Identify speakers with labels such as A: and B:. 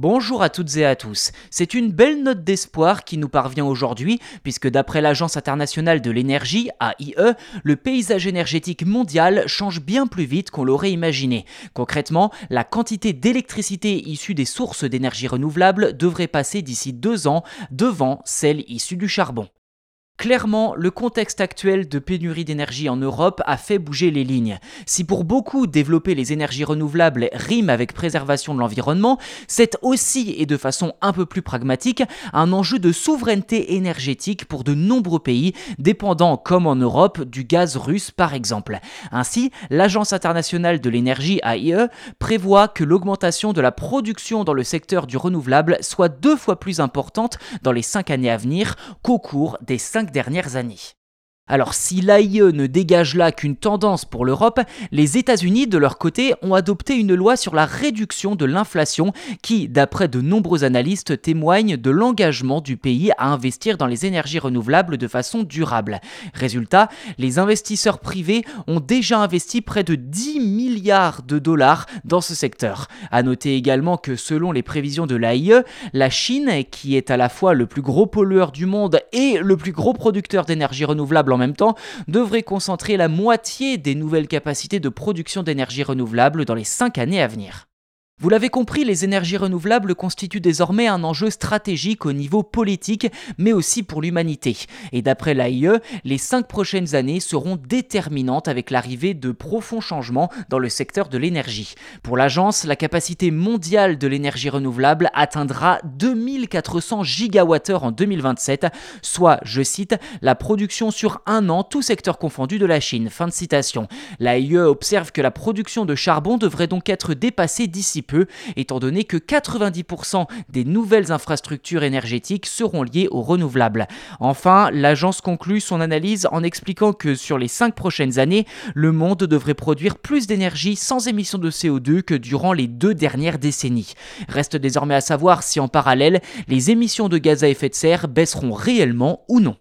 A: Bonjour à toutes et à tous. C'est une belle note d'espoir qui nous parvient aujourd'hui, puisque d'après l'Agence internationale de l'énergie, AIE, le paysage énergétique mondial change bien plus vite qu'on l'aurait imaginé. Concrètement, la quantité d'électricité issue des sources d'énergie renouvelables devrait passer d'ici deux ans devant celle issue du charbon. Clairement, le contexte actuel de pénurie d'énergie en Europe a fait bouger les lignes. Si pour beaucoup développer les énergies renouvelables rime avec préservation de l'environnement, c'est aussi, et de façon un peu plus pragmatique, un enjeu de souveraineté énergétique pour de nombreux pays, dépendant, comme en Europe, du gaz russe par exemple. Ainsi, l'Agence internationale de l'énergie AIE prévoit que l'augmentation de la production dans le secteur du renouvelable soit deux fois plus importante dans les cinq années à venir qu'au cours des cinq dernières années. Alors si l'AIE ne dégage là qu'une tendance pour l'Europe, les États-Unis de leur côté ont adopté une loi sur la réduction de l'inflation qui, d'après de nombreux analystes, témoigne de l'engagement du pays à investir dans les énergies renouvelables de façon durable. Résultat, les investisseurs privés ont déjà investi près de 10 milliards de dollars dans ce secteur. À noter également que selon les prévisions de l'AIE, la Chine, qui est à la fois le plus gros pollueur du monde et le plus gros producteur d'énergie renouvelable en même temps, devrait concentrer la moitié des nouvelles capacités de production d'énergie renouvelable dans les 5 années à venir. Vous l'avez compris, les énergies renouvelables constituent désormais un enjeu stratégique au niveau politique, mais aussi pour l'humanité. Et d'après l'AIE, les cinq prochaines années seront déterminantes avec l'arrivée de profonds changements dans le secteur de l'énergie. Pour l'agence, la capacité mondiale de l'énergie renouvelable atteindra 2400 gigawattheures en 2027, soit, je cite, la production sur un an, tout secteur confondu de la Chine. Fin de citation. L'AIE observe que la production de charbon devrait donc être dépassée d'ici peu, étant donné que 90% des nouvelles infrastructures énergétiques seront liées aux renouvelables. Enfin, l'agence conclut son analyse en expliquant que sur les 5 prochaines années, le monde devrait produire plus d'énergie sans émission de CO2 que durant les deux dernières décennies. Reste désormais à savoir si en parallèle, les émissions de gaz à effet de serre baisseront réellement ou non.